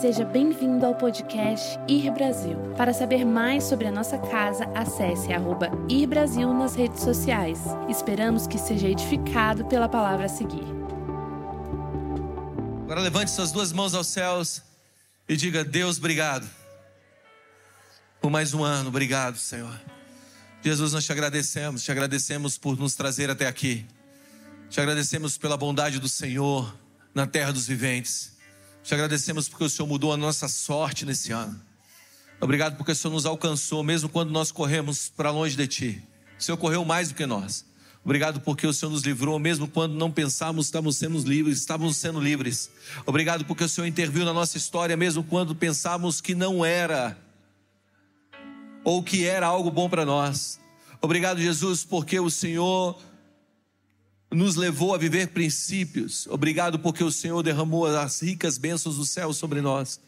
Seja bem-vindo ao podcast Ir Brasil. Para saber mais sobre a nossa casa, acesse arroba Ir Brasil nas redes sociais. Esperamos que seja edificado pela palavra a seguir. Agora levante suas duas mãos aos céus e diga: Deus, obrigado por mais um ano, obrigado, Senhor. Jesus, nós te agradecemos, te agradecemos por nos trazer até aqui, te agradecemos pela bondade do Senhor na terra dos viventes. Te agradecemos porque o Senhor mudou a nossa sorte nesse ano. Obrigado porque o Senhor nos alcançou, mesmo quando nós corremos para longe de Ti. O Senhor correu mais do que nós. Obrigado porque o Senhor nos livrou, mesmo quando não pensávamos estávamos sendo livres, estávamos sendo livres. Obrigado porque o Senhor interviu na nossa história, mesmo quando pensávamos que não era, ou que era algo bom para nós. Obrigado, Jesus, porque o Senhor nos levou a viver princípios. Obrigado porque o Senhor derramou as ricas bênçãos do céu sobre nós.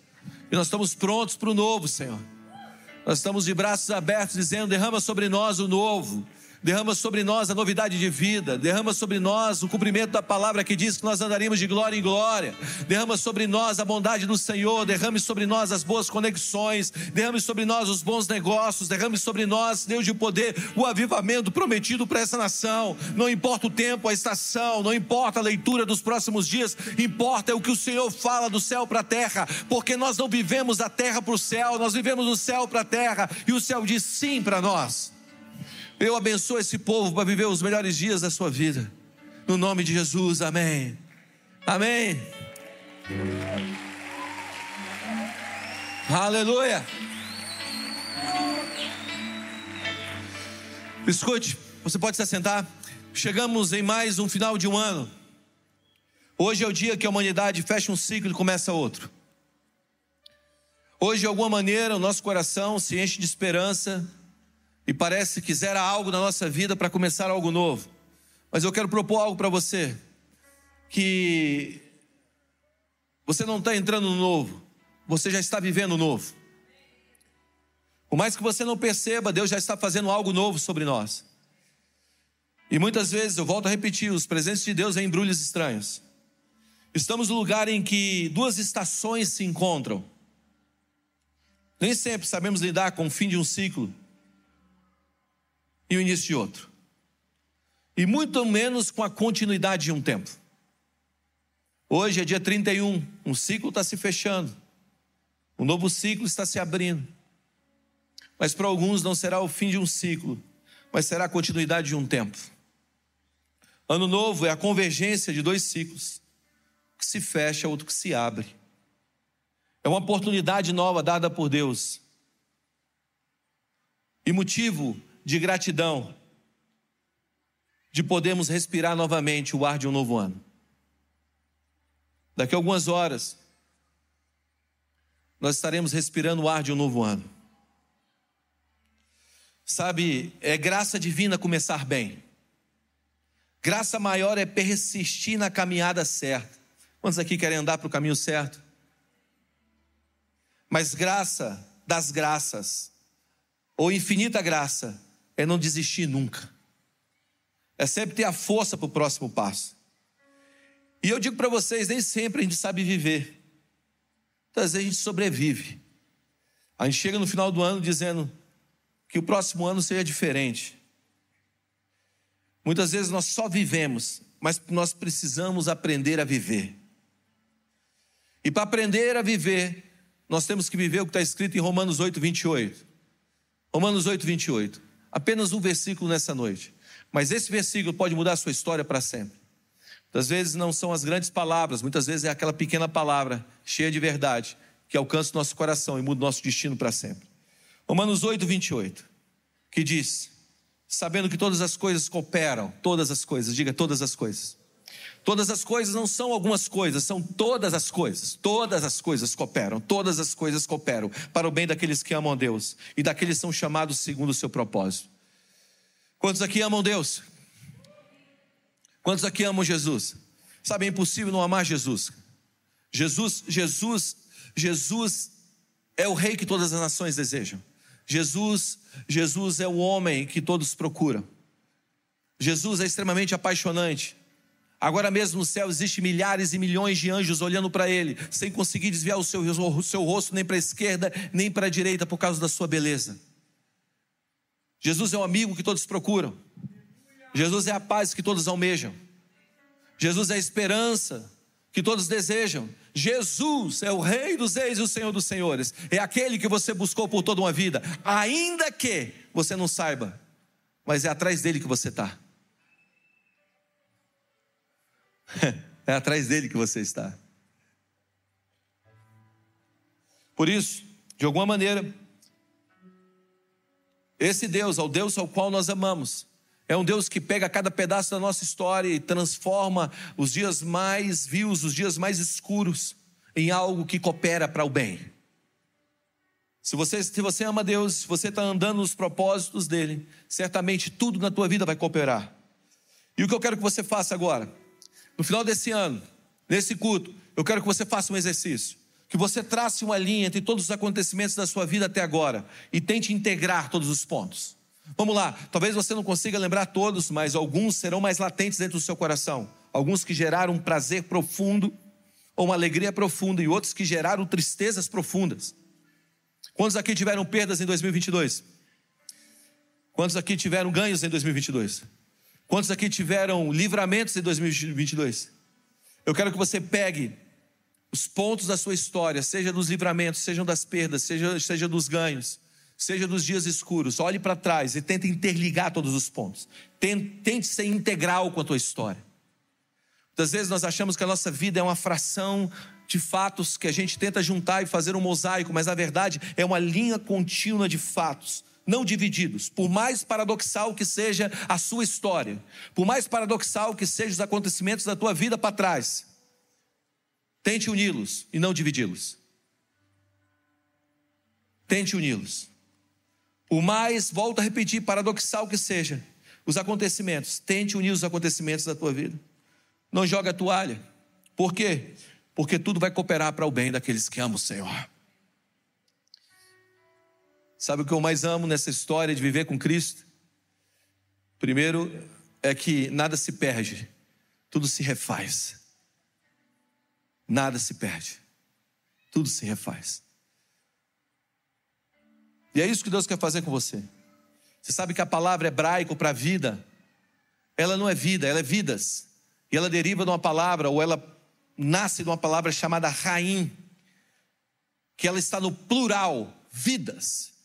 E nós estamos prontos para o novo, Senhor. Nós estamos de braços abertos dizendo: derrama sobre nós o novo derrama sobre nós a novidade de vida, derrama sobre nós o cumprimento da palavra que diz que nós andaríamos de glória em glória, derrama sobre nós a bondade do Senhor, derrame sobre nós as boas conexões, derrame sobre nós os bons negócios, derrame sobre nós, Deus de poder, o avivamento prometido para essa nação. Não importa o tempo, a estação, não importa a leitura dos próximos dias, importa é o que o Senhor fala do céu para a terra, porque nós não vivemos da terra para o céu, nós vivemos do céu para a terra, e o céu diz sim para nós. Eu abençoo esse povo para viver os melhores dias da sua vida. No nome de Jesus, amém. Amém. Aleluia. Escute, você pode se assentar. Chegamos em mais um final de um ano. Hoje é o dia que a humanidade fecha um ciclo e começa outro. Hoje, de alguma maneira, o nosso coração se enche de esperança e parece que zera algo na nossa vida para começar algo novo. Mas eu quero propor algo para você, que você não está entrando no novo, você já está vivendo o novo. Por mais que você não perceba, Deus já está fazendo algo novo sobre nós. E muitas vezes, eu volto a repetir, os presentes de Deus em embrulhos estranhos. Estamos no lugar em que duas estações se encontram. Nem sempre sabemos lidar com o fim de um ciclo e o início de outro. E muito menos com a continuidade de um tempo. Hoje é dia 31, um ciclo está se fechando, um novo ciclo está se abrindo. Mas para alguns não será o fim de um ciclo, mas será a continuidade de um tempo. Ano novo é a convergência de dois ciclos, que se fecha, outro que se abre. É uma oportunidade nova dada por Deus. E motivo de gratidão, de podermos respirar novamente o ar de um novo ano. Daqui a algumas horas, nós estaremos respirando o ar de um novo ano. Sabe, é graça divina começar bem. Graça maior é persistir na caminhada certa. Quantos aqui querem andar para o caminho certo? Mas graça das graças, ou infinita graça, é não desistir nunca. É sempre ter a força para o próximo passo. E eu digo para vocês, nem sempre a gente sabe viver. Muitas vezes a gente sobrevive. A gente chega no final do ano dizendo que o próximo ano seja diferente. Muitas vezes nós só vivemos, mas nós precisamos aprender a viver. E para aprender a viver, nós temos que viver o que está escrito em Romanos 8, 28. Romanos 8, 28. Apenas um versículo nessa noite. Mas esse versículo pode mudar a sua história para sempre. Muitas vezes não são as grandes palavras, muitas vezes é aquela pequena palavra, cheia de verdade, que alcança o nosso coração e muda o nosso destino para sempre. Romanos 8, 28, que diz: Sabendo que todas as coisas cooperam, todas as coisas, diga todas as coisas. Todas as coisas não são algumas coisas, são todas as coisas. Todas as coisas cooperam, todas as coisas cooperam para o bem daqueles que amam a Deus e daqueles que são chamados segundo o seu propósito. Quantos aqui amam Deus? Quantos aqui amam Jesus? Sabe, é impossível não amar Jesus. Jesus, Jesus, Jesus é o rei que todas as nações desejam. Jesus, Jesus é o homem que todos procuram. Jesus é extremamente apaixonante. Agora mesmo no céu existe milhares e milhões de anjos olhando para ele, sem conseguir desviar o seu, o seu rosto nem para a esquerda, nem para a direita por causa da sua beleza. Jesus é o amigo que todos procuram. Jesus é a paz que todos almejam. Jesus é a esperança que todos desejam. Jesus é o Rei dos Reis e o Senhor dos Senhores. É aquele que você buscou por toda uma vida, ainda que você não saiba, mas é atrás dele que você está. É atrás dele que você está. Por isso, de alguma maneira, esse Deus, ao Deus ao qual nós amamos, é um Deus que pega cada pedaço da nossa história e transforma os dias mais vios, os dias mais escuros, em algo que coopera para o bem. Se você, se você ama Deus, se você está andando nos propósitos dele, certamente tudo na tua vida vai cooperar. E o que eu quero que você faça agora? No final desse ano, nesse culto, eu quero que você faça um exercício. Que você trace uma linha entre todos os acontecimentos da sua vida até agora e tente integrar todos os pontos. Vamos lá, talvez você não consiga lembrar todos, mas alguns serão mais latentes dentro do seu coração. Alguns que geraram um prazer profundo ou uma alegria profunda e outros que geraram tristezas profundas. Quantos aqui tiveram perdas em 2022? Quantos aqui tiveram ganhos em 2022? Quantos aqui tiveram livramentos em 2022? Eu quero que você pegue os pontos da sua história, seja dos livramentos, sejam das perdas, seja, seja dos ganhos, seja dos dias escuros. Olhe para trás e tente interligar todos os pontos. Tente, tente ser integral com a tua história. Muitas vezes nós achamos que a nossa vida é uma fração de fatos que a gente tenta juntar e fazer um mosaico, mas na verdade é uma linha contínua de fatos não divididos. Por mais paradoxal que seja a sua história, por mais paradoxal que sejam os acontecimentos da tua vida para trás, tente uni-los e não dividi-los. Tente uni-los. Por mais, volto a repetir, paradoxal que seja os acontecimentos, tente unir os acontecimentos da tua vida. Não joga a toalha. Por quê? Porque tudo vai cooperar para o bem daqueles que amam o Senhor. Sabe o que eu mais amo nessa história de viver com Cristo? Primeiro é que nada se perde, tudo se refaz. Nada se perde, tudo se refaz. E é isso que Deus quer fazer com você. Você sabe que a palavra hebraico para vida, ela não é vida, ela é vidas. E ela deriva de uma palavra, ou ela nasce de uma palavra chamada raim, que ela está no plural, vidas.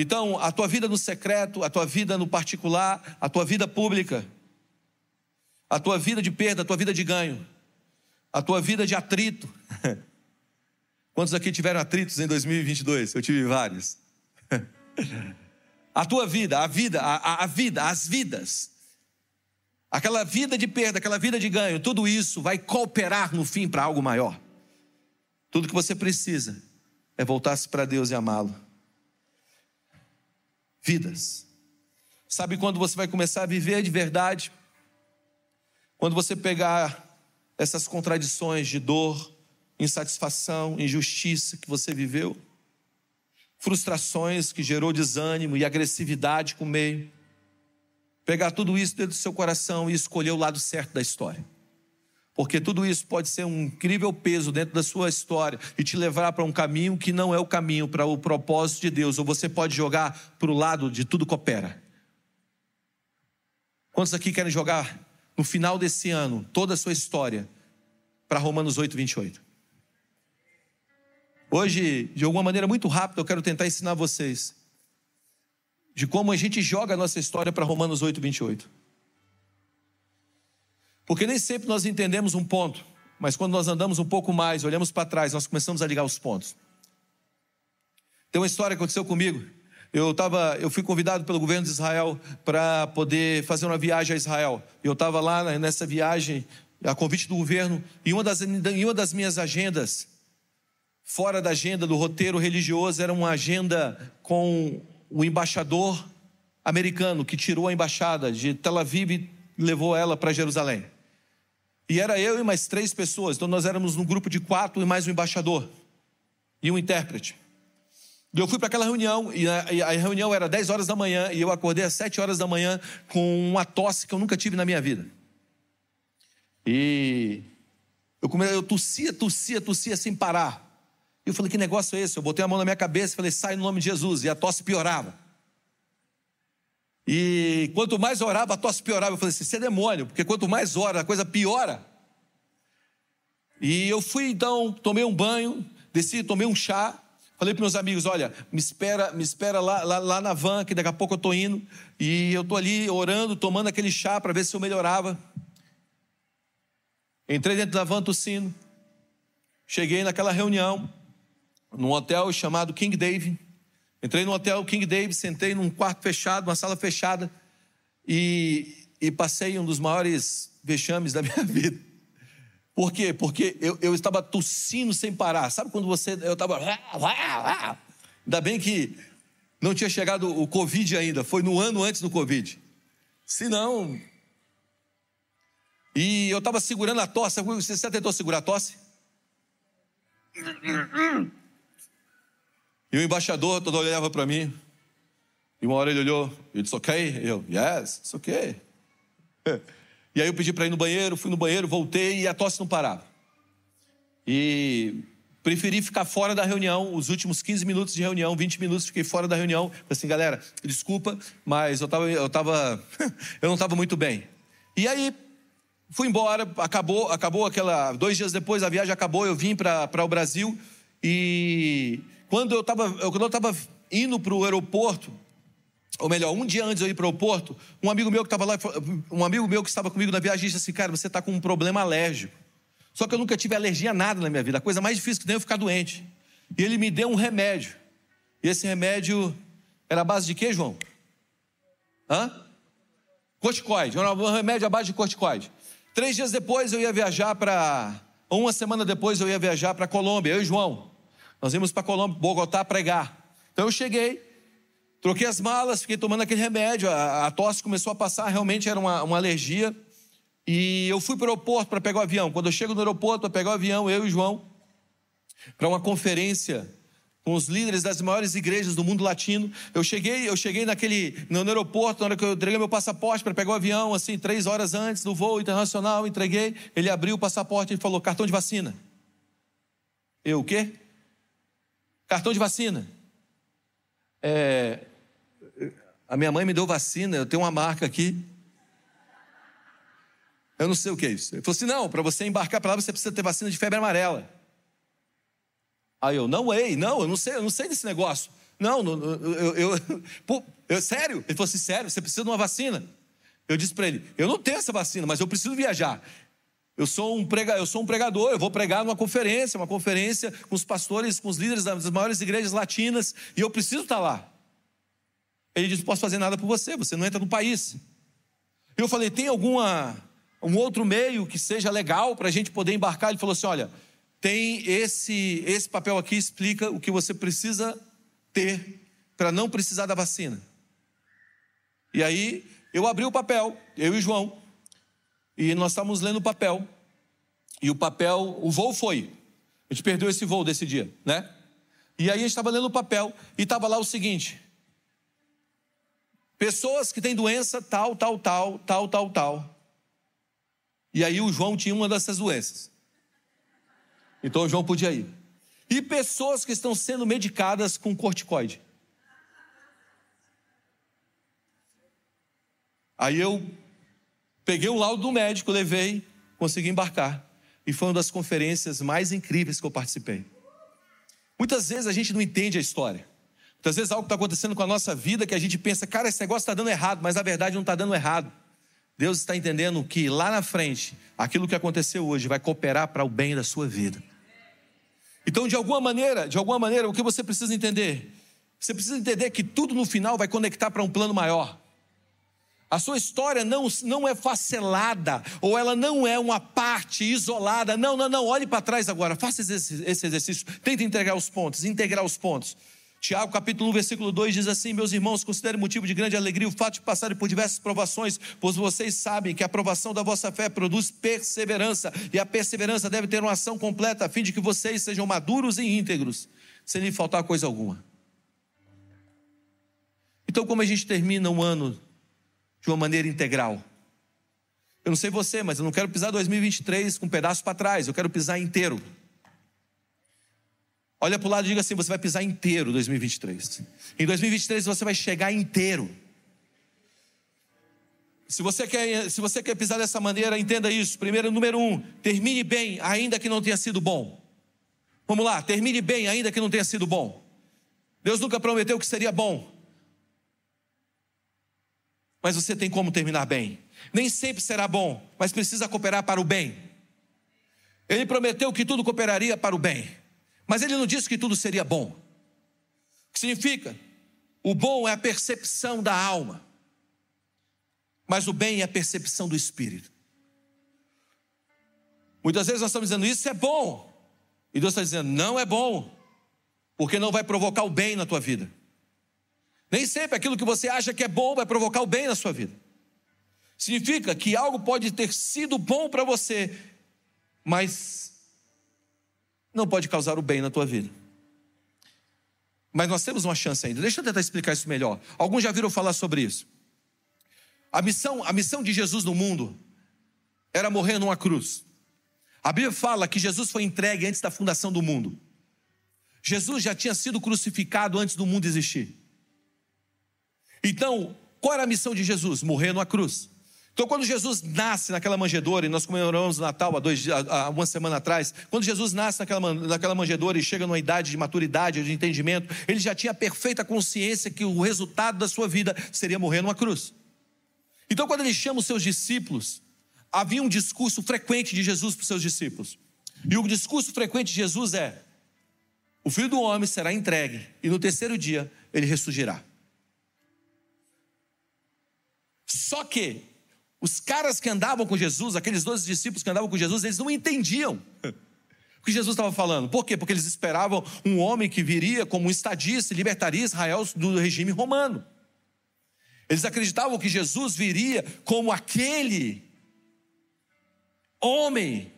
Então, a tua vida no secreto, a tua vida no particular, a tua vida pública, a tua vida de perda, a tua vida de ganho, a tua vida de atrito. Quantos aqui tiveram atritos em 2022? Eu tive vários. A tua vida, a vida, a, a vida, as vidas, aquela vida de perda, aquela vida de ganho, tudo isso vai cooperar no fim para algo maior. Tudo que você precisa é voltar-se para Deus e amá-lo vidas. Sabe quando você vai começar a viver de verdade? Quando você pegar essas contradições de dor, insatisfação, injustiça que você viveu, frustrações que gerou desânimo e agressividade com o meio, pegar tudo isso dentro do seu coração e escolher o lado certo da história. Porque tudo isso pode ser um incrível peso dentro da sua história e te levar para um caminho que não é o caminho para o propósito de Deus, ou você pode jogar para o lado de tudo coopera. Quantos aqui querem jogar no final desse ano toda a sua história para Romanos 8, 28? Hoje, de alguma maneira muito rápida, eu quero tentar ensinar vocês de como a gente joga a nossa história para Romanos 8, 28. Porque nem sempre nós entendemos um ponto, mas quando nós andamos um pouco mais, olhamos para trás, nós começamos a ligar os pontos. Tem uma história que aconteceu comigo. Eu, tava, eu fui convidado pelo governo de Israel para poder fazer uma viagem a Israel. Eu estava lá nessa viagem, a convite do governo, e uma das, em uma das minhas agendas, fora da agenda do roteiro religioso, era uma agenda com o embaixador americano que tirou a embaixada de Tel Aviv e levou ela para Jerusalém. E era eu e mais três pessoas. Então nós éramos num grupo de quatro e mais um embaixador e um intérprete. E eu fui para aquela reunião, e a, reunião era 10 horas da manhã, e eu acordei às 7 horas da manhã com uma tosse que eu nunca tive na minha vida. E eu, come... eu tossia, tossia, tossia sem parar. E eu falei, que negócio é esse? Eu botei a mão na minha cabeça e falei, sai no nome de Jesus. E a tosse piorava. E quanto mais orava, a tosse piorava. Eu falei assim, isso é demônio, porque quanto mais ora, a coisa piora. E eu fui então, tomei um banho, desci, tomei um chá. Falei para meus amigos, olha, me espera, me espera lá, lá, lá na van, que daqui a pouco eu estou indo. E eu estou ali orando, tomando aquele chá para ver se eu melhorava. Entrei dentro da van tossindo. Cheguei naquela reunião, num hotel chamado King David. Entrei no hotel King David, sentei num quarto fechado, uma sala fechada. E, e passei um dos maiores vexames da minha vida. Por quê? Porque eu, eu estava tossindo sem parar. Sabe quando você. Eu estava. Ainda bem que não tinha chegado o Covid ainda. Foi no ano antes do Covid. Se não. E eu estava segurando a tosse. Você já tentou segurar a tosse? E o embaixador todo olhava para mim. E uma hora ele olhou. Ele disse: Ok? Eu, Yes, it's ok. E aí eu pedi para ir no banheiro, fui no banheiro, voltei e a tosse não parava. E preferi ficar fora da reunião, os últimos 15 minutos de reunião, 20 minutos fiquei fora da reunião. Falei assim, galera, desculpa, mas eu tava, eu tava, eu não estava muito bem. E aí fui embora, acabou, acabou aquela, dois dias depois a viagem acabou, eu vim para o Brasil e quando eu estava, indo para o aeroporto, ou melhor, um dia antes de eu ir para o aeroporto, um amigo meu que estava lá, um amigo meu que estava comigo na viagem disse assim, cara, você está com um problema alérgico. Só que eu nunca tive alergia a nada na minha vida. A coisa mais difícil que tem é ficar doente. E ele me deu um remédio. E esse remédio era a base de quê, João? Hã? Corticoide. Era um remédio à base de corticoide. Três dias depois eu ia viajar para. Uma semana depois eu ia viajar para Colômbia, eu e João. Nós íamos para Colômbia, Bogotá, pregar. Então eu cheguei, Troquei as malas, fiquei tomando aquele remédio, a, a tosse começou a passar, realmente era uma, uma alergia. E eu fui para o aeroporto para pegar o avião. Quando eu chego no aeroporto para pegar o avião, eu e o João, para uma conferência com os líderes das maiores igrejas do mundo latino. Eu cheguei, eu cheguei naquele no aeroporto, na hora que eu entreguei meu passaporte para pegar o avião, assim, três horas antes do voo internacional, entreguei. Ele abriu o passaporte e falou: cartão de vacina. Eu o quê? Cartão de vacina. É, a minha mãe me deu vacina, eu tenho uma marca aqui. Eu não sei o que é isso. Ele falou assim: não, para você embarcar para lá você precisa ter vacina de febre amarela. Aí eu, não, ei, não, eu não sei, eu não sei desse negócio. Não, não eu, eu, pô, eu, sério? Ele falou assim: sério, você precisa de uma vacina. Eu disse para ele: eu não tenho essa vacina, mas eu preciso viajar. Eu sou, um prega, eu sou um pregador, eu vou pregar numa conferência, uma conferência com os pastores, com os líderes das maiores igrejas latinas, e eu preciso estar lá. Ele disse: Não posso fazer nada por você, você não entra no país. Eu falei: Tem alguma um outro meio que seja legal para a gente poder embarcar? Ele falou assim: Olha, tem esse, esse papel aqui, explica o que você precisa ter para não precisar da vacina. E aí eu abri o papel, eu e João, e nós estávamos lendo o papel. E o papel, o voo foi. A gente perdeu esse voo desse dia, né? E aí a gente estava lendo o papel e estava lá o seguinte: pessoas que têm doença tal, tal, tal, tal, tal, tal. E aí o João tinha uma dessas doenças. Então o João podia ir. E pessoas que estão sendo medicadas com corticoide. Aí eu Peguei o laudo do médico, levei, consegui embarcar. E foi uma das conferências mais incríveis que eu participei. Muitas vezes a gente não entende a história. Muitas vezes algo está acontecendo com a nossa vida que a gente pensa, cara, esse negócio está dando errado, mas na verdade não está dando errado. Deus está entendendo que lá na frente, aquilo que aconteceu hoje vai cooperar para o bem da sua vida. Então, de alguma maneira, de alguma maneira, o que você precisa entender? Você precisa entender que tudo no final vai conectar para um plano maior. A sua história não, não é facelada, ou ela não é uma parte isolada. Não, não, não. Olhe para trás agora, faça esse, esse exercício. Tente integrar os pontos, integrar os pontos. Tiago capítulo 1, versículo 2 diz assim: Meus irmãos, considerem motivo de grande alegria o fato de passarem por diversas provações, pois vocês sabem que a aprovação da vossa fé produz perseverança, e a perseverança deve ter uma ação completa, a fim de que vocês sejam maduros e íntegros, sem lhe faltar coisa alguma. Então, como a gente termina um ano de uma maneira integral. Eu não sei você, mas eu não quero pisar 2023 com um pedaço para trás, eu quero pisar inteiro. Olha para o lado e diga assim: você vai pisar inteiro 2023. Em 2023 você vai chegar inteiro. Se você quer, se você quer pisar dessa maneira, entenda isso. Primeiro, número um, termine bem, ainda que não tenha sido bom. Vamos lá, termine bem, ainda que não tenha sido bom. Deus nunca prometeu que seria bom. Mas você tem como terminar bem. Nem sempre será bom, mas precisa cooperar para o bem. Ele prometeu que tudo cooperaria para o bem, mas ele não disse que tudo seria bom. O que significa? O bom é a percepção da alma mas o bem é a percepção do espírito. Muitas vezes nós estamos dizendo isso é bom, e Deus está dizendo não é bom, porque não vai provocar o bem na tua vida. Nem sempre aquilo que você acha que é bom vai provocar o bem na sua vida. Significa que algo pode ter sido bom para você, mas não pode causar o bem na tua vida. Mas nós temos uma chance ainda. Deixa eu tentar explicar isso melhor. Alguns já viram falar sobre isso. A missão, a missão de Jesus no mundo era morrer numa cruz. A Bíblia fala que Jesus foi entregue antes da fundação do mundo. Jesus já tinha sido crucificado antes do mundo existir. Então, qual era a missão de Jesus? Morrer numa cruz. Então, quando Jesus nasce naquela manjedoura, e nós comemoramos o Natal há, dois, há uma semana atrás, quando Jesus nasce naquela, naquela manjedoura e chega numa idade de maturidade, de entendimento, ele já tinha perfeita consciência que o resultado da sua vida seria morrer numa cruz. Então, quando ele chama os seus discípulos, havia um discurso frequente de Jesus para os seus discípulos. E o discurso frequente de Jesus é: o filho do homem será entregue, e no terceiro dia ele ressurgirá. Só que os caras que andavam com Jesus, aqueles dois discípulos que andavam com Jesus, eles não entendiam o que Jesus estava falando. Por quê? Porque eles esperavam um homem que viria como um estadista e libertaria Israel do regime romano. Eles acreditavam que Jesus viria como aquele homem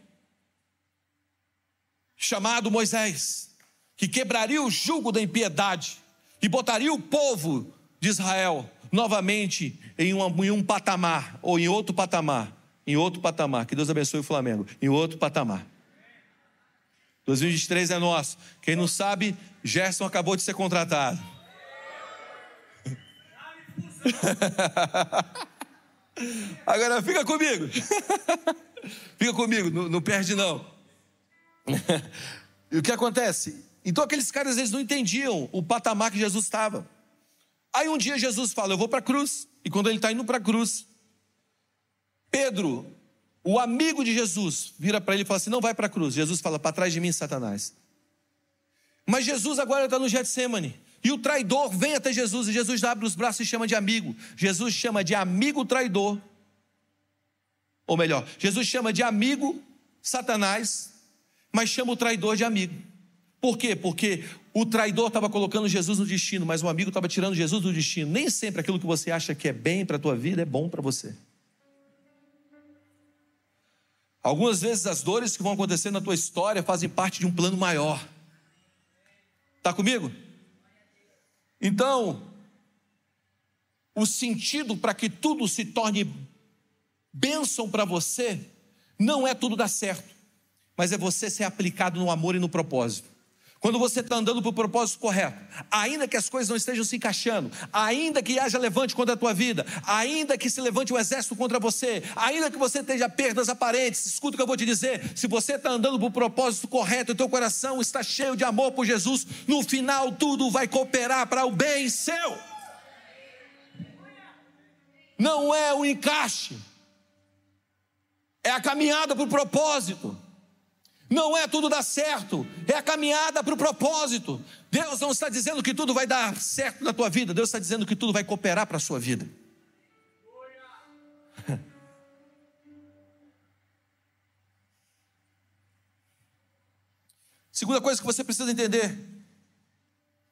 chamado Moisés, que quebraria o jugo da impiedade e botaria o povo de Israel novamente em, uma, em um patamar, ou em outro patamar, em outro patamar. Que Deus abençoe o Flamengo, em outro patamar. 2023 é nosso. Quem não sabe, Gerson acabou de ser contratado. Agora fica comigo. fica comigo, não, não perde não. e o que acontece? Então aqueles caras eles não entendiam o patamar que Jesus estava. Aí um dia Jesus fala: Eu vou para a cruz. E quando ele está indo para a cruz, Pedro, o amigo de Jesus, vira para ele e fala assim: Não vai para a cruz. Jesus fala: Para trás de mim, Satanás. Mas Jesus agora está no Getsemane. E o traidor vem até Jesus e Jesus abre os braços e chama de amigo. Jesus chama de amigo traidor. Ou melhor, Jesus chama de amigo Satanás, mas chama o traidor de amigo. Por quê? Porque o traidor estava colocando Jesus no destino, mas o amigo estava tirando Jesus do destino. Nem sempre aquilo que você acha que é bem para a tua vida é bom para você. Algumas vezes as dores que vão acontecer na tua história fazem parte de um plano maior. Está comigo? Então, o sentido para que tudo se torne bênção para você não é tudo dar certo, mas é você ser aplicado no amor e no propósito. Quando você está andando para o propósito correto, ainda que as coisas não estejam se encaixando, ainda que haja levante contra a tua vida, ainda que se levante um exército contra você, ainda que você esteja perdas aparentes, escuta o que eu vou te dizer: se você está andando para o propósito correto, o teu coração está cheio de amor por Jesus, no final tudo vai cooperar para o bem seu. Não é o encaixe, é a caminhada para o propósito. Não é tudo dar certo, é a caminhada para o propósito. Deus não está dizendo que tudo vai dar certo na tua vida, Deus está dizendo que tudo vai cooperar para a sua vida. Segunda coisa que você precisa entender: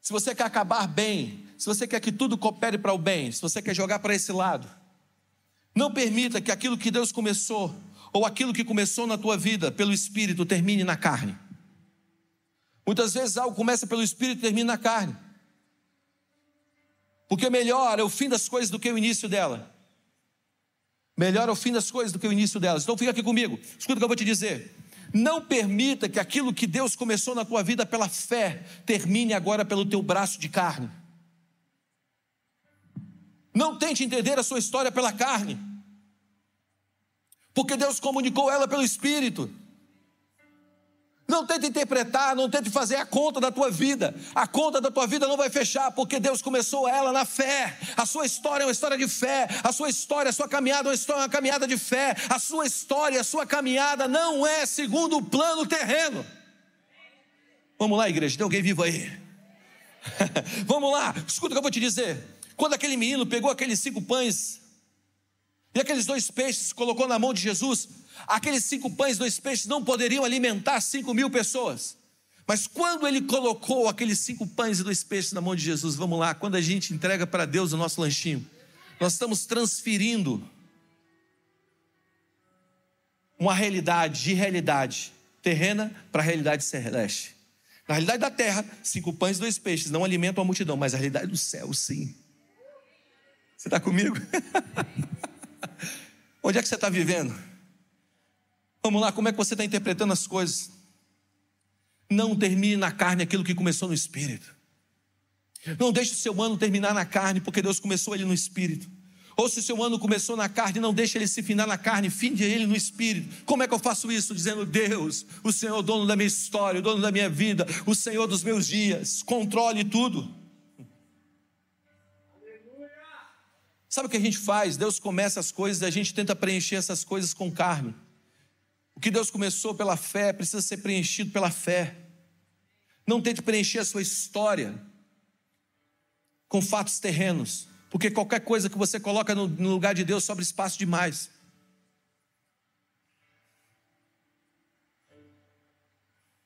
se você quer acabar bem, se você quer que tudo coopere para o bem, se você quer jogar para esse lado, não permita que aquilo que Deus começou ou aquilo que começou na tua vida pelo Espírito termine na carne. Muitas vezes algo começa pelo Espírito e termina na carne. Porque melhor é o fim das coisas do que o início dela. Melhor é o fim das coisas do que o início delas. Então fica aqui comigo. Escuta o que eu vou te dizer. Não permita que aquilo que Deus começou na tua vida pela fé termine agora pelo teu braço de carne. Não tente entender a sua história pela carne, porque Deus comunicou ela pelo Espírito. Não tente interpretar, não tente fazer a conta da tua vida. A conta da tua vida não vai fechar, porque Deus começou ela na fé. A sua história é uma história de fé. A sua história, a sua caminhada é uma, caminhada de fé. A sua história, a sua caminhada não é segundo o plano terreno. Vamos lá, igreja, tem alguém vivo aí? Vamos lá, escuta o que eu vou te dizer. Quando aquele menino pegou aqueles cinco pães e aqueles dois peixes, colocou na mão de Jesus, aqueles cinco pães e dois peixes não poderiam alimentar cinco mil pessoas. Mas quando ele colocou aqueles cinco pães e dois peixes na mão de Jesus, vamos lá, quando a gente entrega para Deus o nosso lanchinho, nós estamos transferindo uma realidade de realidade terrena para a realidade celeste. Na realidade da terra, cinco pães e dois peixes não alimentam a multidão, mas a realidade do céu, sim. Você está comigo? Onde é que você está vivendo? Vamos lá, como é que você está interpretando as coisas? Não termine na carne aquilo que começou no espírito. Não deixe o seu ano terminar na carne, porque Deus começou ele no espírito. Ou se o seu ano começou na carne, não deixe ele se finar na carne, finde ele no espírito. Como é que eu faço isso? Dizendo: Deus, o Senhor é dono da minha história, o dono da minha vida, o Senhor dos meus dias, controle tudo. Sabe o que a gente faz? Deus começa as coisas e a gente tenta preencher essas coisas com carne. O que Deus começou pela fé precisa ser preenchido pela fé. Não tente preencher a sua história com fatos terrenos, porque qualquer coisa que você coloca no, lugar de Deus sobra espaço demais.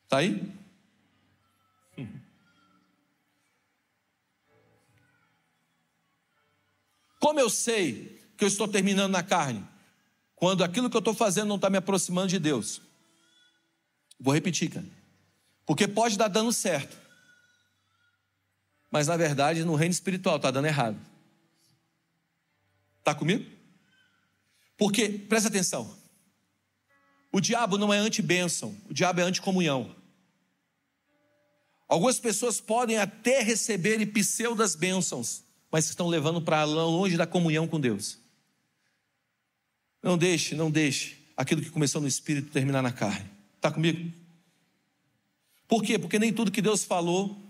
Está aí? Como eu sei que eu estou terminando na carne? Quando aquilo que eu estou fazendo não está me aproximando de Deus. Vou repetir, cara. Porque pode dar dando certo. Mas na verdade, no reino espiritual, está dando errado. Está comigo? Porque, presta atenção. O diabo não é anti-bênção, o diabo é anti-comunhão. Algumas pessoas podem até receber pseudas bênçãos, mas estão levando para longe da comunhão com Deus. Não deixe, não deixe aquilo que começou no espírito terminar na carne. Está comigo? Por quê? Porque nem tudo que Deus falou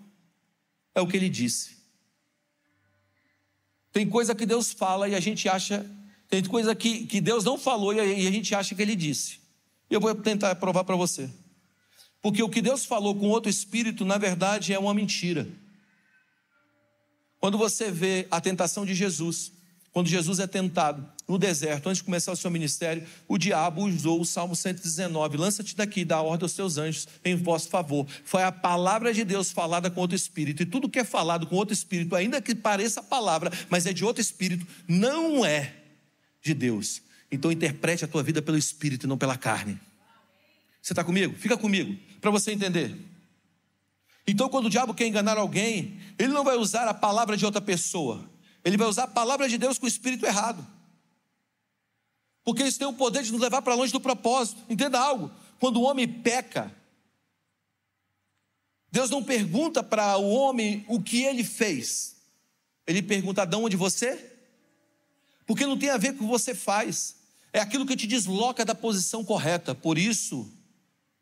é o que ele disse. Tem coisa que Deus fala e a gente acha, tem coisa que, que Deus não falou e a gente acha que ele disse. Eu vou tentar provar para você. Porque o que Deus falou com outro espírito, na verdade, é uma mentira. Quando você vê a tentação de Jesus, quando Jesus é tentado no deserto, antes de começar o seu ministério, o diabo usou o Salmo 119: Lança-te daqui, dá ordem aos teus anjos em vosso favor. Foi a palavra de Deus falada com outro espírito, e tudo que é falado com outro espírito, ainda que pareça a palavra, mas é de outro espírito, não é de Deus. Então interprete a tua vida pelo espírito e não pela carne. Você está comigo? Fica comigo, para você entender. Então, quando o diabo quer enganar alguém, ele não vai usar a palavra de outra pessoa, ele vai usar a palavra de Deus com o espírito errado. Porque eles têm o poder de nos levar para longe do propósito. Entenda algo: quando o homem peca, Deus não pergunta para o homem o que ele fez, ele pergunta: de onde você? Porque não tem a ver com o que você faz, é aquilo que te desloca da posição correta. Por isso,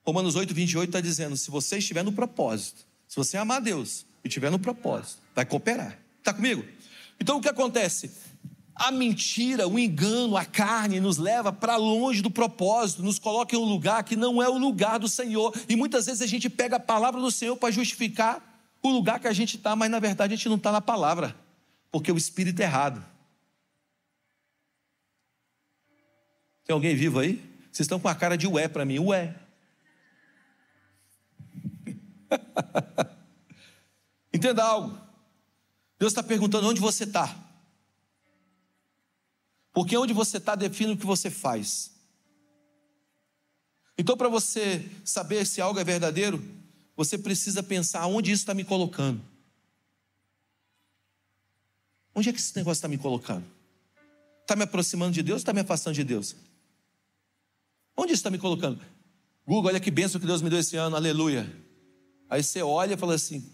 Romanos 8, 28 está dizendo: se você estiver no propósito, se você amar Deus e estiver no propósito, vai cooperar. Está comigo? Então o que acontece? A mentira, o engano, a carne nos leva para longe do propósito, nos coloca em um lugar que não é o lugar do Senhor. E muitas vezes a gente pega a palavra do Senhor para justificar o lugar que a gente está, mas na verdade a gente não está na palavra, porque o espírito é errado. Tem alguém vivo aí? Vocês estão com a cara de ué para mim, ué. Entenda algo. Deus está perguntando onde você está. Porque onde você está define o que você faz. Então, para você saber se algo é verdadeiro, você precisa pensar onde isso está me colocando. Onde é que esse negócio está me colocando? Está me aproximando de Deus ou está me afastando de Deus? Onde está me colocando? Google, olha que bênção que Deus me deu esse ano, aleluia. Aí você olha e fala assim: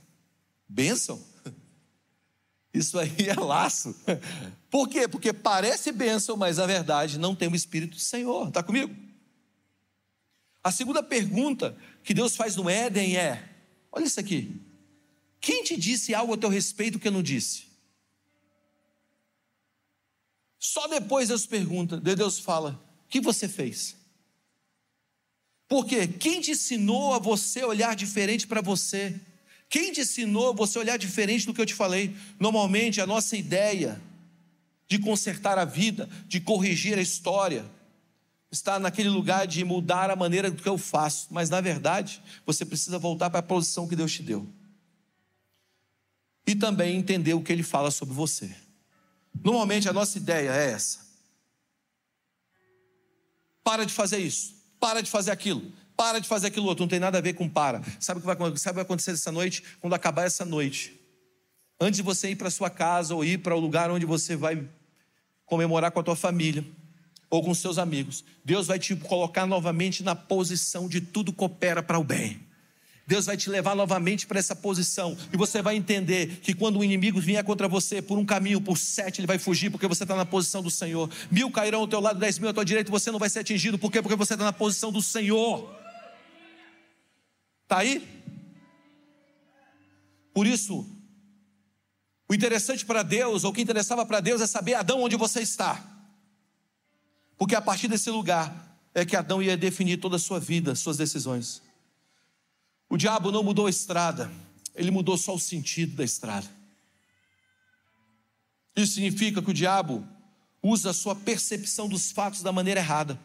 bênção? Isso aí é laço. Por quê? Porque parece bênção, mas a verdade não tem o Espírito do Senhor. Está comigo? A segunda pergunta que Deus faz no Éden é: olha isso aqui. Quem te disse algo a teu respeito que eu não disse? Só depois Deus pergunta, Deus fala: o que você fez? Porque quem te ensinou a você olhar diferente para você? Quem te ensinou a você olhar diferente do que eu te falei? Normalmente a nossa ideia de consertar a vida, de corrigir a história, está naquele lugar de mudar a maneira que eu faço, mas na verdade você precisa voltar para a posição que Deus te deu. E também entender o que ele fala sobre você. Normalmente a nossa ideia é essa. Para de fazer isso para de fazer aquilo, para de fazer aquilo outro, não tem nada a ver com para. Sabe o que vai, sabe o que vai acontecer essa noite? Quando acabar essa noite, antes de você ir para sua casa ou ir para o lugar onde você vai comemorar com a tua família ou com seus amigos, Deus vai te colocar novamente na posição de tudo coopera para o bem. Deus vai te levar novamente para essa posição. E você vai entender que quando o inimigo vier contra você por um caminho, por sete, ele vai fugir, porque você está na posição do Senhor. Mil cairão ao teu lado, dez mil à tua direita, você não vai ser atingido. Por quê? Porque você está na posição do Senhor. Está aí? Por isso, o interessante para Deus, ou o que interessava para Deus, é saber Adão onde você está. Porque a partir desse lugar é que Adão ia definir toda a sua vida, suas decisões. O diabo não mudou a estrada, ele mudou só o sentido da estrada. Isso significa que o diabo usa a sua percepção dos fatos da maneira errada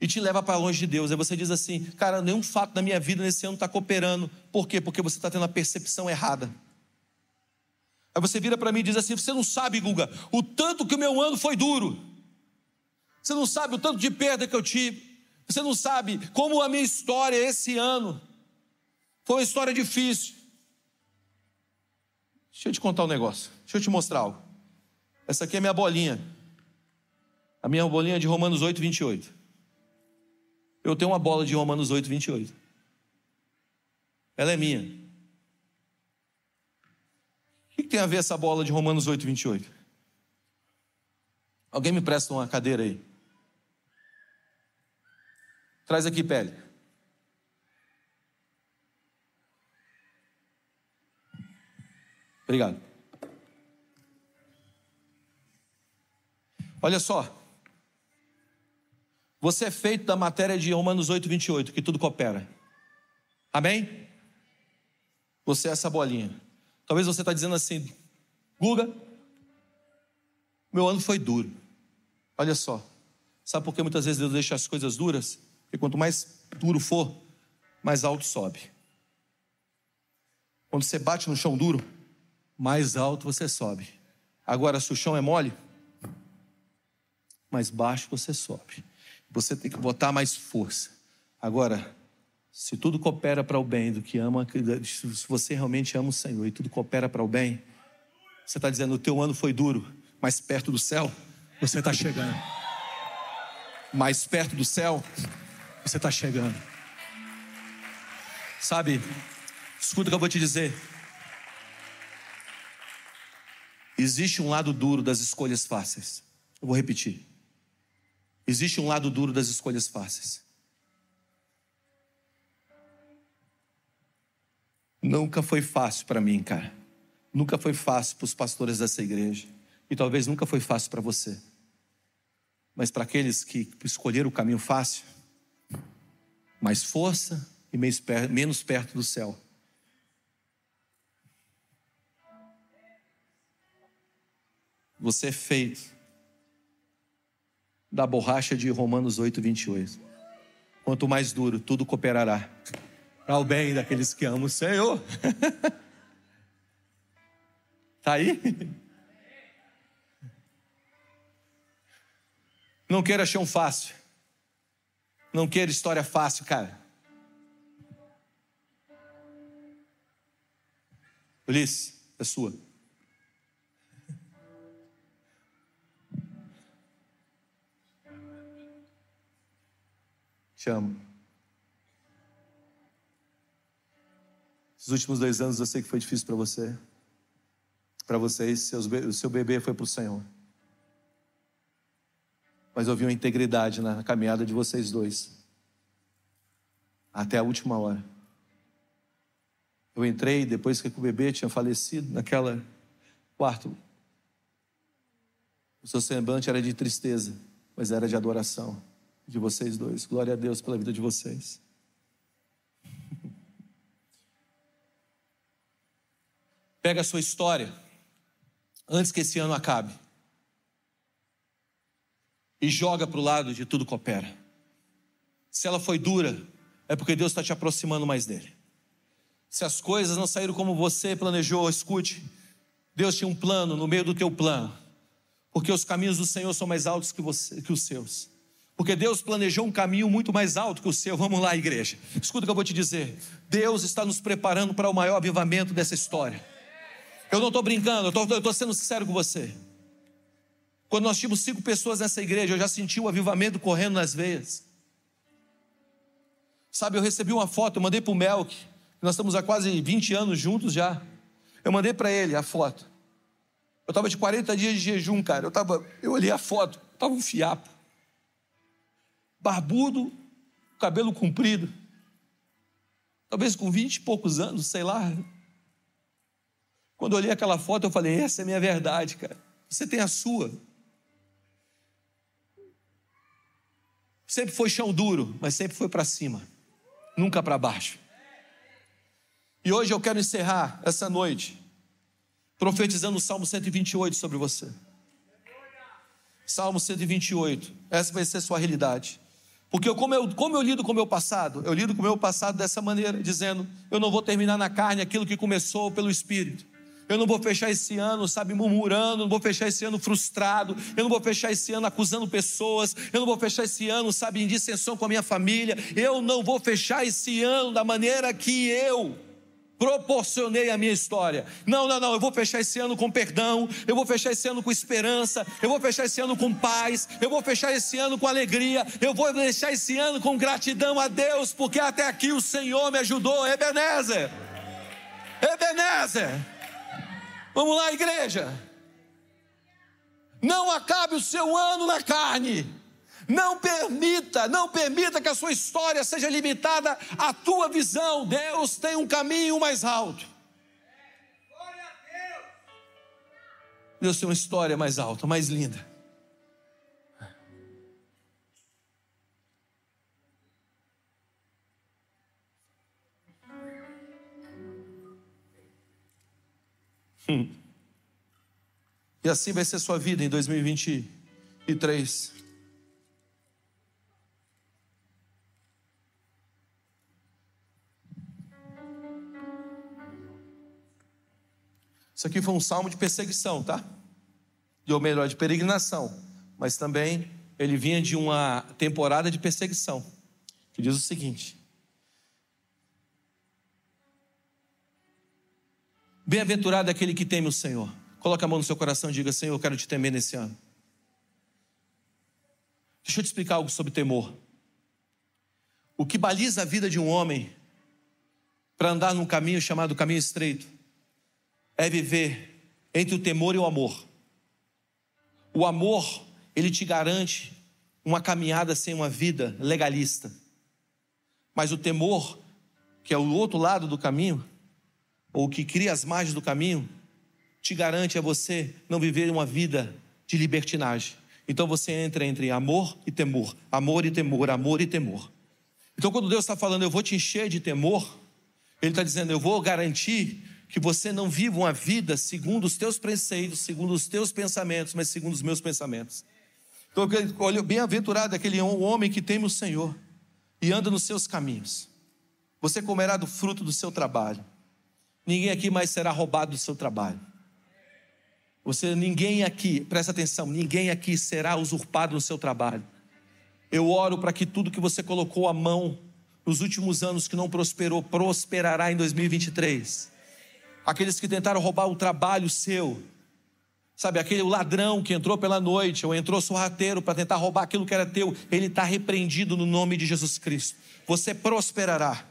e te leva para longe de Deus. Aí você diz assim, cara, nenhum fato da minha vida nesse ano está cooperando. Por quê? Porque você está tendo a percepção errada. Aí você vira para mim e diz assim: Você não sabe, Guga, o tanto que o meu ano foi duro. Você não sabe o tanto de perda que eu tive. Você não sabe como a minha história esse ano foi uma história difícil. Deixa eu te contar um negócio. Deixa eu te mostrar algo. Essa aqui é a minha bolinha. A minha bolinha é de Romanos 8, 28. Eu tenho uma bola de Romanos 8, 28. Ela é minha. O que tem a ver essa bola de Romanos 8, 28? Alguém me presta uma cadeira aí? Traz aqui, pele. Obrigado. Olha só. Você é feito da matéria de Romanos 8, 28, que tudo coopera. Amém? Você é essa bolinha. Talvez você está dizendo assim, Guga, meu ano foi duro. Olha só. Sabe por que muitas vezes Deus deixa as coisas duras? Porque quanto mais duro for, mais alto sobe. Quando você bate no chão duro, mais alto você sobe. Agora, se o chão é mole, mais baixo você sobe. Você tem que botar mais força. Agora, se tudo coopera para o bem do que ama, se você realmente ama o Senhor e tudo coopera para o bem, você está dizendo: o teu ano foi duro, mas perto do céu, você está chegando. Mais perto do céu, você está chegando. Sabe, escuta o que eu vou te dizer. Existe um lado duro das escolhas fáceis. Eu vou repetir. Existe um lado duro das escolhas fáceis. Nunca foi fácil para mim, cara. Nunca foi fácil para os pastores dessa igreja. E talvez nunca foi fácil para você. Mas para aqueles que escolheram o caminho fácil, mais força e menos perto do céu. Você é feito da borracha de Romanos 8, 28. Quanto mais duro, tudo cooperará para o bem daqueles que amam o Senhor. Está aí? Não queira chão fácil. Não quero história fácil, cara. Ulisses, é sua. Te amo. Esses últimos dois anos eu sei que foi difícil para você. Para vocês, seus, o seu bebê foi para o Senhor. Mas eu vi uma integridade na caminhada de vocês dois. Até a última hora. Eu entrei depois que o bebê tinha falecido naquela quarto. O seu semblante era de tristeza, mas era de adoração de vocês dois. Glória a Deus pela vida de vocês. Pega a sua história antes que esse ano acabe e joga para o lado de tudo coopera. Se ela foi dura, é porque Deus está te aproximando mais dele. Se as coisas não saíram como você planejou, escute, Deus tinha um plano no meio do teu plano, porque os caminhos do Senhor são mais altos que, você, que os seus. Porque Deus planejou um caminho muito mais alto que o seu. Vamos lá, igreja. Escuta o que eu vou te dizer. Deus está nos preparando para o maior avivamento dessa história. Eu não estou brincando, eu estou sendo sincero com você. Quando nós tínhamos cinco pessoas nessa igreja, eu já senti o avivamento correndo nas veias. Sabe, eu recebi uma foto, eu mandei para o Melk, nós estamos há quase 20 anos juntos já. Eu mandei para ele a foto. Eu estava de 40 dias de jejum, cara. Eu, tava, eu olhei a foto, estava um fiapo. Barbudo, cabelo comprido. Talvez com 20 e poucos anos, sei lá. Quando eu olhei aquela foto, eu falei: essa é a minha verdade, cara. Você tem a sua. Sempre foi chão duro, mas sempre foi para cima, nunca para baixo. E hoje eu quero encerrar essa noite profetizando o Salmo 128 sobre você. Salmo 128, essa vai ser a sua realidade. Porque eu, como, eu, como eu lido com o meu passado? Eu lido com o meu passado dessa maneira, dizendo: eu não vou terminar na carne aquilo que começou pelo Espírito. Eu não vou fechar esse ano, sabe, murmurando, não vou fechar esse ano frustrado, eu não vou fechar esse ano acusando pessoas, eu não vou fechar esse ano, sabe, em dissensão com a minha família, eu não vou fechar esse ano da maneira que eu proporcionei a minha história. Não, não, não, eu vou fechar esse ano com perdão, eu vou fechar esse ano com esperança, eu vou fechar esse ano com paz, eu vou fechar esse ano com alegria, eu vou fechar esse ano com gratidão a Deus, porque até aqui o Senhor me ajudou, Ebenezer. Ebenezer. Vamos lá, igreja. Não acabe o seu ano na carne. Não permita, não permita que a sua história seja limitada à tua visão. Deus tem um caminho mais alto. Deus tem uma história mais alta, mais linda. E assim vai ser sua vida em 2023. Isso aqui foi um salmo de perseguição, tá? Ou melhor, de peregrinação. Mas também ele vinha de uma temporada de perseguição. Que diz o seguinte: Bem-aventurado é aquele que teme o Senhor. Coloque a mão no seu coração e diga: Senhor, eu quero te temer nesse ano. Deixa eu te explicar algo sobre temor. O que baliza a vida de um homem para andar num caminho chamado caminho estreito é viver entre o temor e o amor. O amor, ele te garante uma caminhada sem uma vida legalista. Mas o temor, que é o outro lado do caminho, ou que cria as margens do caminho, te garante a você não viver uma vida de libertinagem. Então você entra entre amor e temor, amor e temor, amor e temor. Então quando Deus está falando, eu vou te encher de temor, Ele está dizendo, eu vou garantir que você não viva uma vida segundo os teus preceitos, segundo os teus pensamentos, mas segundo os meus pensamentos. Então, olha, bem-aventurado é aquele homem que teme o Senhor e anda nos seus caminhos. Você comerá do fruto do seu trabalho. Ninguém aqui mais será roubado do seu trabalho. Você, ninguém aqui, presta atenção, ninguém aqui será usurpado no seu trabalho. Eu oro para que tudo que você colocou a mão nos últimos anos que não prosperou, prosperará em 2023. Aqueles que tentaram roubar o trabalho seu, Sabe, aquele ladrão que entrou pela noite ou entrou sorrateiro para tentar roubar aquilo que era teu, ele está repreendido no nome de Jesus Cristo. Você prosperará.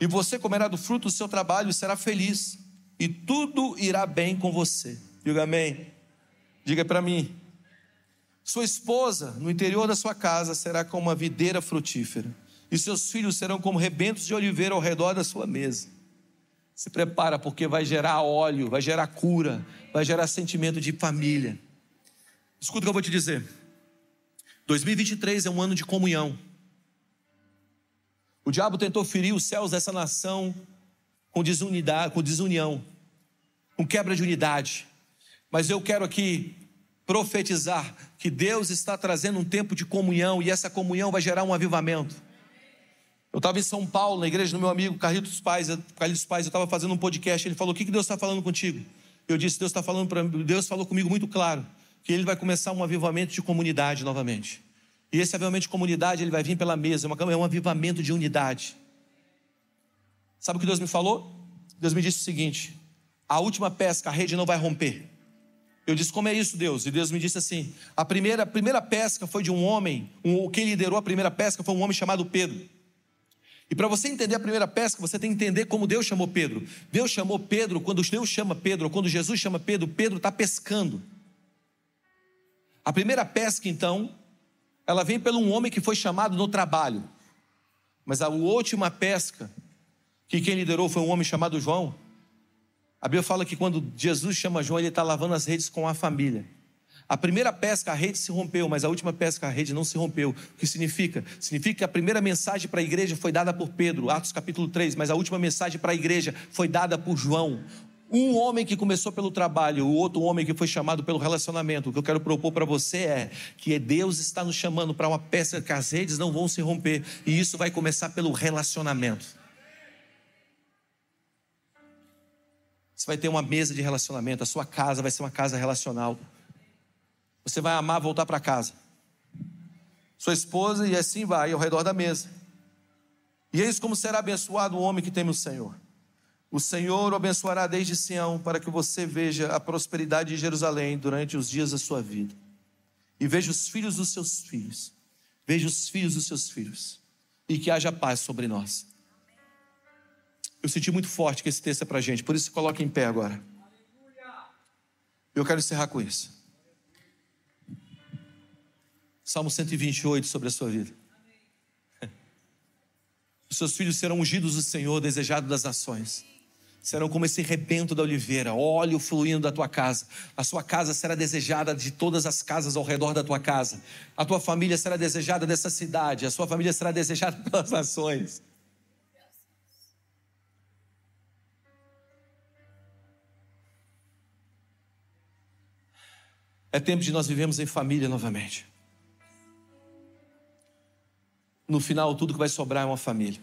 E você comerá do fruto do seu trabalho e será feliz. E tudo irá bem com você. Diga amém. Diga para mim. Sua esposa, no interior da sua casa, será como uma videira frutífera. E seus filhos serão como rebentos de oliveira ao redor da sua mesa. Se prepara, porque vai gerar óleo, vai gerar cura, vai gerar sentimento de família. Escuta o que eu vou te dizer. 2023 é um ano de comunhão. O diabo tentou ferir os céus dessa nação com desunidade, com desunião, com quebra de unidade. Mas eu quero aqui profetizar que Deus está trazendo um tempo de comunhão e essa comunhão vai gerar um avivamento. Eu estava em São Paulo, na igreja do meu amigo Carlitos Pais, Carlitos Pais, eu estava fazendo um podcast, ele falou: "O que Deus está falando contigo?" Eu disse: "Deus está falando para Deus falou comigo muito claro que Ele vai começar um avivamento de comunidade novamente. E esse avivamento de comunidade ele vai vir pela mesa, é, é um avivamento de unidade. Sabe o que Deus me falou? Deus me disse o seguinte: a última pesca, a rede não vai romper. Eu disse, como é isso, Deus? E Deus me disse assim: a primeira, a primeira pesca foi de um homem, um, quem liderou a primeira pesca foi um homem chamado Pedro. E para você entender a primeira pesca, você tem que entender como Deus chamou Pedro. Deus chamou Pedro, quando Deus chama Pedro, quando Jesus chama Pedro, Pedro está pescando. A primeira pesca, então, ela vem pelo um homem que foi chamado no trabalho. Mas a última pesca, que quem liderou foi um homem chamado João. A Bíblia fala que quando Jesus chama João, ele está lavando as redes com a família. A primeira pesca, a rede se rompeu, mas a última pesca, a rede não se rompeu. O que significa? Significa que a primeira mensagem para a igreja foi dada por Pedro, Atos capítulo 3, mas a última mensagem para a igreja foi dada por João. Um homem que começou pelo trabalho, o outro homem que foi chamado pelo relacionamento. O que eu quero propor para você é que Deus está nos chamando para uma pesca que as redes não vão se romper, e isso vai começar pelo relacionamento. Você vai ter uma mesa de relacionamento, a sua casa vai ser uma casa relacional. Você vai amar voltar para casa. Sua esposa, e assim vai, ao redor da mesa. E eis como será abençoado o homem que teme o Senhor. O Senhor o abençoará desde Sião, para que você veja a prosperidade de Jerusalém durante os dias da sua vida. E veja os filhos dos seus filhos. Veja os filhos dos seus filhos. E que haja paz sobre nós. Eu senti muito forte que esse texto é para a gente, por isso coloque em pé agora. Eu quero encerrar com isso. Salmo 128 sobre a sua vida. Os seus filhos serão ungidos do Senhor, desejado das nações. Serão como esse rebento da oliveira, óleo fluindo da tua casa. A sua casa será desejada de todas as casas ao redor da tua casa. A tua família será desejada dessa cidade. A sua família será desejada pelas nações. É tempo de nós vivemos em família novamente. no final tudo que vai sobrar é uma família.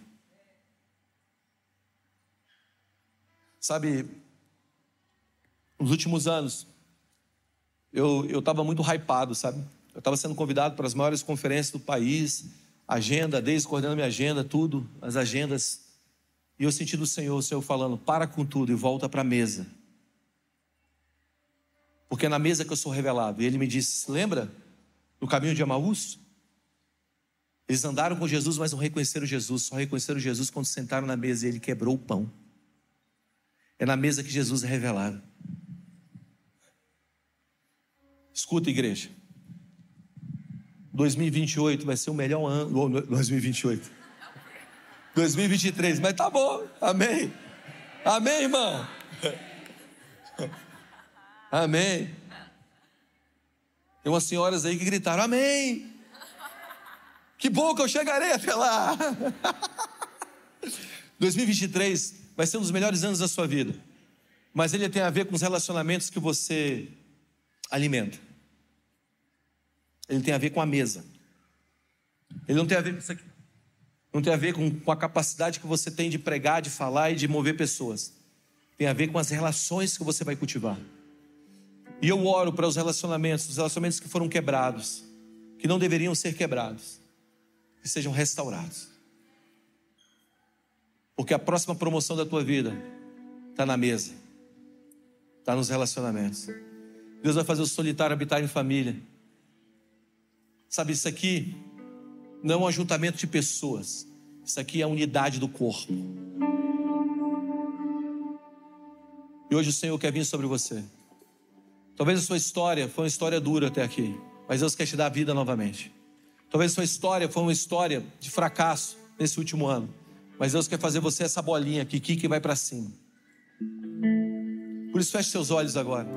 Sabe, nos últimos anos, eu estava muito hypado, sabe? Eu estava sendo convidado para as maiores conferências do país, agenda, desde coordenando minha agenda, tudo, as agendas. E eu senti do Senhor, o Senhor falando: para com tudo e volta para a mesa. Porque é na mesa que eu sou revelado. E ele me disse: lembra no caminho de Amaús? Eles andaram com Jesus, mas não reconheceram Jesus. Só reconheceram Jesus quando sentaram na mesa e ele quebrou o pão. É na mesa que Jesus é revelado. Escuta, igreja. 2028 vai ser o melhor ano. 2028. 2023, mas tá bom. Amém. Amém, irmão. Amém. Tem umas senhoras aí que gritaram: Amém. Que bom que eu chegarei até lá. 2023 vai ser um dos melhores anos da sua vida. Mas ele tem a ver com os relacionamentos que você alimenta. Ele tem a ver com a mesa. Ele não tem a ver com isso aqui. Não tem a ver com, com a capacidade que você tem de pregar, de falar e de mover pessoas. Tem a ver com as relações que você vai cultivar. E eu oro para os relacionamentos, os relacionamentos que foram quebrados, que não deveriam ser quebrados que sejam restaurados. Porque a próxima promoção da tua vida está na mesa. está nos relacionamentos. Deus vai fazer o solitário habitar em família. Sabe, isso aqui não é um ajuntamento de pessoas. Isso aqui é a unidade do corpo. E hoje o Senhor quer vir sobre você. Talvez a sua história foi uma história dura até aqui, mas Deus quer te dar vida novamente. Talvez a sua história foi uma história de fracasso nesse último ano, mas Deus quer fazer você essa bolinha aqui, que vai para cima. Por isso feche seus olhos agora.